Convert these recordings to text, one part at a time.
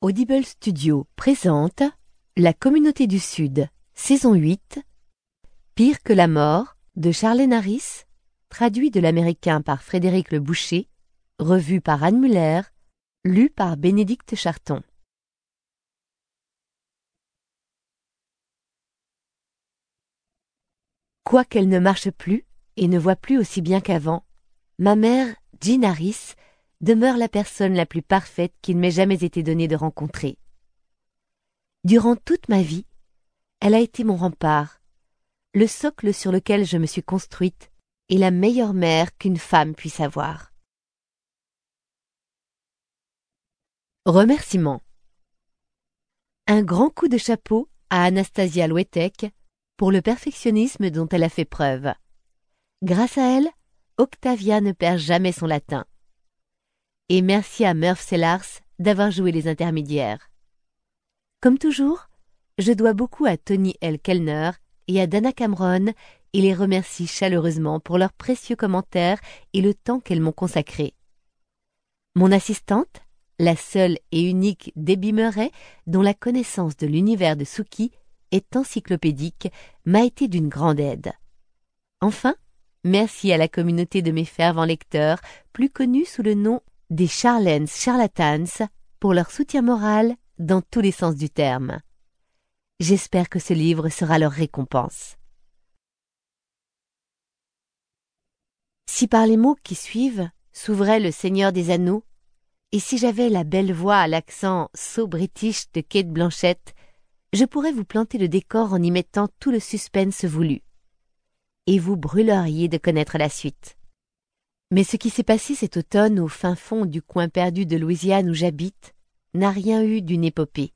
Audible Studio présente La communauté du Sud, saison 8, Pire que la mort, de Charlène Harris, traduit de l'américain par Frédéric Le Boucher, revu par Anne Muller, lu par Bénédicte Charton. Quoiqu'elle ne marche plus et ne voit plus aussi bien qu'avant, ma mère, Jean Harris, demeure la personne la plus parfaite qu'il m'ait jamais été donné de rencontrer. Durant toute ma vie, elle a été mon rempart, le socle sur lequel je me suis construite et la meilleure mère qu'une femme puisse avoir. Remerciements. Un grand coup de chapeau à Anastasia Louetek pour le perfectionnisme dont elle a fait preuve. Grâce à elle, Octavia ne perd jamais son latin. Et merci à Murph Sellars d'avoir joué les intermédiaires. Comme toujours, je dois beaucoup à Tony L. Kellner et à Dana Cameron et les remercie chaleureusement pour leurs précieux commentaires et le temps qu'elles m'ont consacré. Mon assistante, la seule et unique Debbie Murray, dont la connaissance de l'univers de Suki est encyclopédique, m'a été d'une grande aide. Enfin, merci à la communauté de mes fervents lecteurs, plus connus sous le nom des Charlens Charlatans, pour leur soutien moral dans tous les sens du terme. J'espère que ce livre sera leur récompense. Si par les mots qui suivent s'ouvrait le Seigneur des Anneaux, et si j'avais la belle voix à l'accent so-british de Kate Blanchette, je pourrais vous planter le décor en y mettant tout le suspense voulu. Et vous brûleriez de connaître la suite. Mais ce qui s'est passé cet automne au fin fond du coin perdu de Louisiane où j'habite n'a rien eu d'une épopée.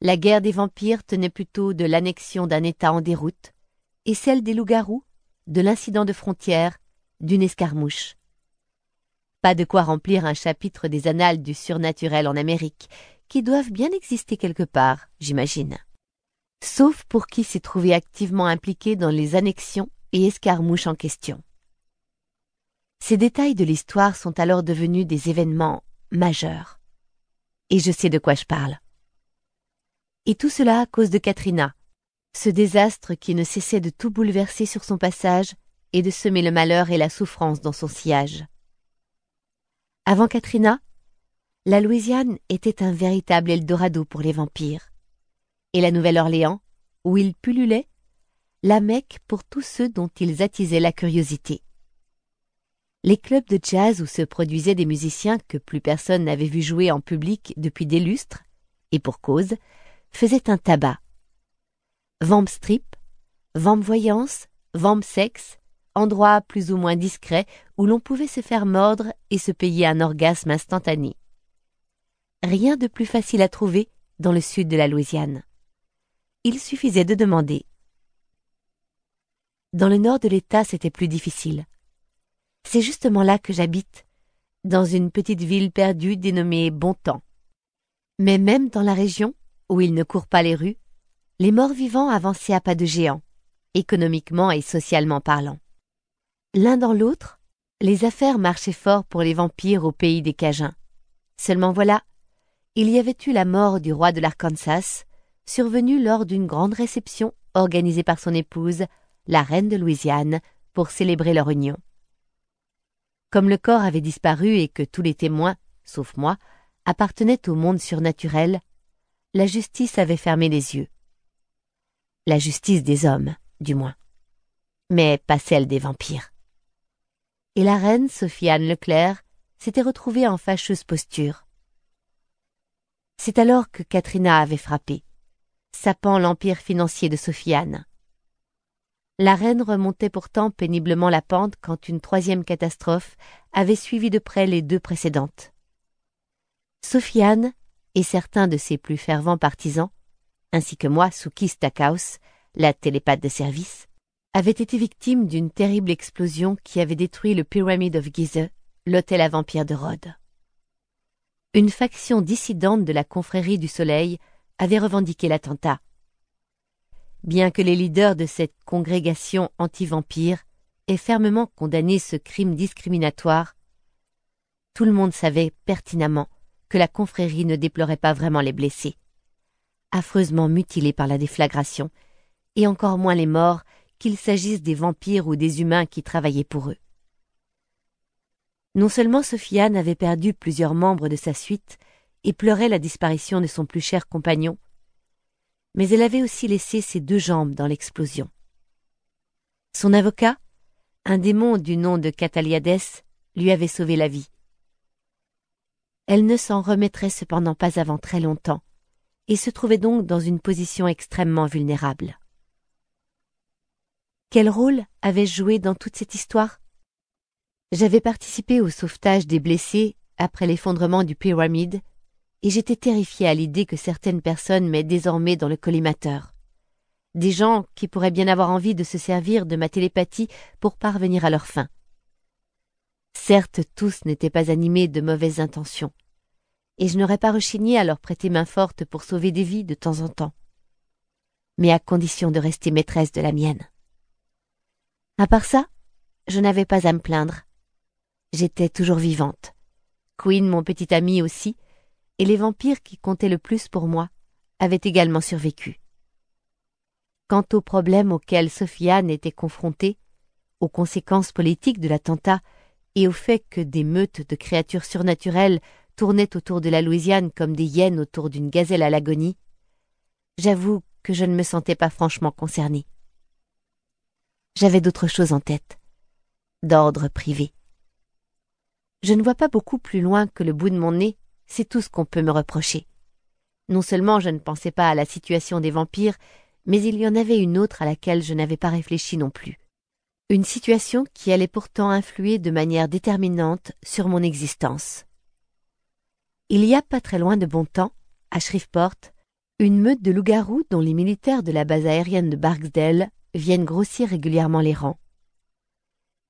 La guerre des vampires tenait plutôt de l'annexion d'un État en déroute, et celle des loups-garous de l'incident de frontière, d'une escarmouche. Pas de quoi remplir un chapitre des annales du surnaturel en Amérique, qui doivent bien exister quelque part, j'imagine. Sauf pour qui s'est trouvé activement impliqué dans les annexions et escarmouches en question. Ces détails de l'histoire sont alors devenus des événements majeurs. Et je sais de quoi je parle. Et tout cela à cause de Katrina, ce désastre qui ne cessait de tout bouleverser sur son passage et de semer le malheur et la souffrance dans son sillage. Avant Katrina, la Louisiane était un véritable Eldorado pour les vampires. Et la Nouvelle-Orléans, où ils pullulaient, la Mecque pour tous ceux dont ils attisaient la curiosité. Les clubs de jazz où se produisaient des musiciens que plus personne n'avait vu jouer en public depuis des lustres, et pour cause, faisaient un tabac. Vamp strip, vamp voyance, vamp sexe, endroit plus ou moins discret où l'on pouvait se faire mordre et se payer un orgasme instantané. Rien de plus facile à trouver dans le sud de la Louisiane. Il suffisait de demander. Dans le nord de l'État, c'était plus difficile. C'est justement là que j'habite, dans une petite ville perdue dénommée Bontemps. Mais même dans la région, où il ne court pas les rues, les morts vivants avançaient à pas de géant, économiquement et socialement parlant. L'un dans l'autre, les affaires marchaient fort pour les vampires au pays des Cajuns. Seulement voilà, il y avait eu la mort du roi de l'Arkansas, survenue lors d'une grande réception organisée par son épouse, la reine de Louisiane, pour célébrer leur union. Comme le corps avait disparu et que tous les témoins, sauf moi, appartenaient au monde surnaturel, la justice avait fermé les yeux. La justice des hommes, du moins. Mais pas celle des vampires. Et la reine, Sophie-Anne Leclerc, s'était retrouvée en fâcheuse posture. C'est alors que Katrina avait frappé, sapant l'empire financier de Sophie-Anne. La reine remontait pourtant péniblement la pente quand une troisième catastrophe avait suivi de près les deux précédentes. Sofiane et certains de ses plus fervents partisans, ainsi que moi, Suki Stackhouse, la télépathe de service, avaient été victimes d'une terrible explosion qui avait détruit le Pyramid of Giza, l'hôtel à vampires de Rhodes. Une faction dissidente de la confrérie du Soleil avait revendiqué l'attentat, bien que les leaders de cette congrégation anti-vampire aient fermement condamné ce crime discriminatoire, tout le monde savait pertinemment que la confrérie ne déplorait pas vraiment les blessés, affreusement mutilés par la déflagration, et encore moins les morts, qu'il s'agisse des vampires ou des humains qui travaillaient pour eux. Non seulement Sofiane avait perdu plusieurs membres de sa suite et pleurait la disparition de son plus cher compagnon, mais elle avait aussi laissé ses deux jambes dans l'explosion. Son avocat, un démon du nom de Cataliades, lui avait sauvé la vie. Elle ne s'en remettrait cependant pas avant très longtemps, et se trouvait donc dans une position extrêmement vulnérable. Quel rôle avais-je joué dans toute cette histoire? J'avais participé au sauvetage des blessés après l'effondrement du pyramide, et j'étais terrifié à l'idée que certaines personnes m'aient désormais dans le collimateur. Des gens qui pourraient bien avoir envie de se servir de ma télépathie pour parvenir à leur fin. Certes, tous n'étaient pas animés de mauvaises intentions, et je n'aurais pas rechigné à leur prêter main forte pour sauver des vies de temps en temps, mais à condition de rester maîtresse de la mienne. À part ça, je n'avais pas à me plaindre. J'étais toujours vivante. Queen, mon petit ami aussi, et les vampires qui comptaient le plus pour moi, avaient également survécu. Quant aux problèmes auxquels Sofiane était confrontée, aux conséquences politiques de l'attentat et au fait que des meutes de créatures surnaturelles tournaient autour de la Louisiane comme des hyènes autour d'une gazelle à l'agonie, j'avoue que je ne me sentais pas franchement concernée. J'avais d'autres choses en tête, d'ordre privé. Je ne vois pas beaucoup plus loin que le bout de mon nez, c'est tout ce qu'on peut me reprocher. Non seulement je ne pensais pas à la situation des vampires, mais il y en avait une autre à laquelle je n'avais pas réfléchi non plus une situation qui allait pourtant influer de manière déterminante sur mon existence. Il y a pas très loin de bon temps, à Shreveport, une meute de loups-garous dont les militaires de la base aérienne de Barksdale viennent grossir régulièrement les rangs.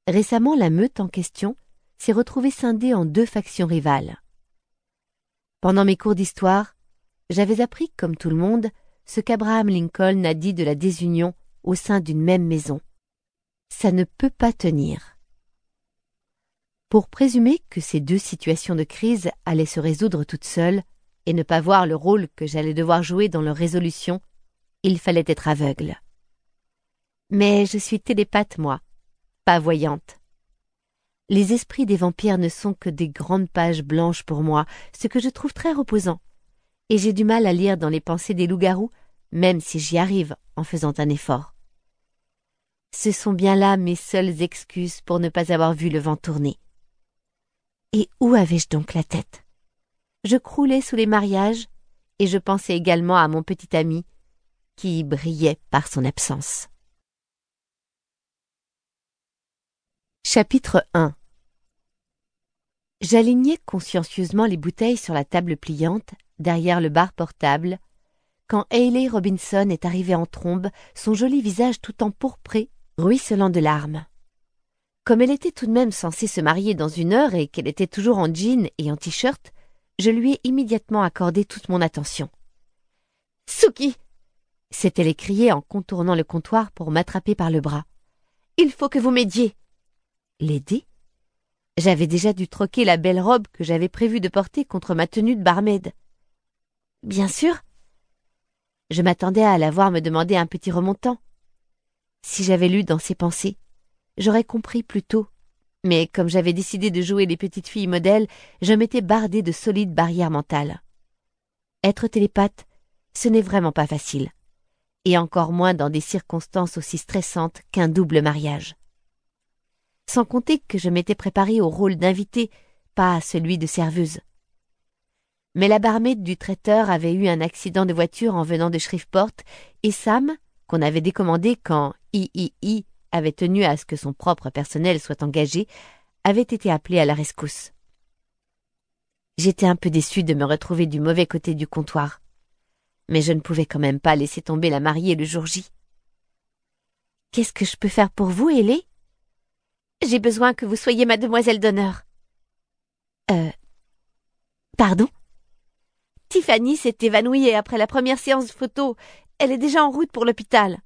Récemment, la meute en question s'est retrouvée scindée en deux factions rivales. Pendant mes cours d'histoire, j'avais appris, comme tout le monde, ce qu'Abraham Lincoln a dit de la désunion au sein d'une même maison ça ne peut pas tenir. Pour présumer que ces deux situations de crise allaient se résoudre toutes seules et ne pas voir le rôle que j'allais devoir jouer dans leur résolution, il fallait être aveugle. Mais je suis télépathe, moi, pas voyante. Les esprits des vampires ne sont que des grandes pages blanches pour moi, ce que je trouve très reposant, et j'ai du mal à lire dans les pensées des loups-garous, même si j'y arrive en faisant un effort. Ce sont bien là mes seules excuses pour ne pas avoir vu le vent tourner. Et où avais-je donc la tête? Je croulais sous les mariages, et je pensais également à mon petit ami, qui brillait par son absence. Chapitre 1 J'alignais consciencieusement les bouteilles sur la table pliante, derrière le bar portable, quand Hayley Robinson est arrivée en trombe, son joli visage tout empourpré ruisselant de larmes. Comme elle était tout de même censée se marier dans une heure et qu'elle était toujours en jean et en t-shirt, je lui ai immédiatement accordé toute mon attention. Suki s'est-elle écriée en contournant le comptoir pour m'attraper par le bras. Il faut que vous m'aidiez. L'aider J'avais déjà dû troquer la belle robe que j'avais prévu de porter contre ma tenue de barmaid. Bien sûr. Je m'attendais à la voir me demander un petit remontant. Si j'avais lu dans ses pensées, j'aurais compris plus tôt. Mais comme j'avais décidé de jouer les petites filles modèles, je m'étais bardé de solides barrières mentales. Être télépathe, ce n'est vraiment pas facile. Et encore moins dans des circonstances aussi stressantes qu'un double mariage. Sans compter que je m'étais préparée au rôle d'invité, pas à celui de serveuse. Mais la barmaid du traiteur avait eu un accident de voiture en venant de Shreveport, et Sam, qu'on avait décommandé quand III avait tenu à ce que son propre personnel soit engagé, avait été appelé à la rescousse. J'étais un peu déçu de me retrouver du mauvais côté du comptoir, mais je ne pouvais quand même pas laisser tomber la mariée le jour J. Qu'est-ce que je peux faire pour vous, Hélé J'ai besoin que vous soyez ma demoiselle d'honneur. Euh. Pardon? Tiffany s'est évanouie après la première séance photo elle est déjà en route pour l'hôpital.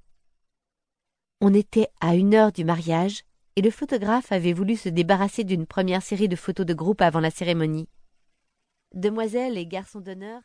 On était à une heure du mariage, et le photographe avait voulu se débarrasser d'une première série de photos de groupe avant la cérémonie. demoiselles et garçons d'honneur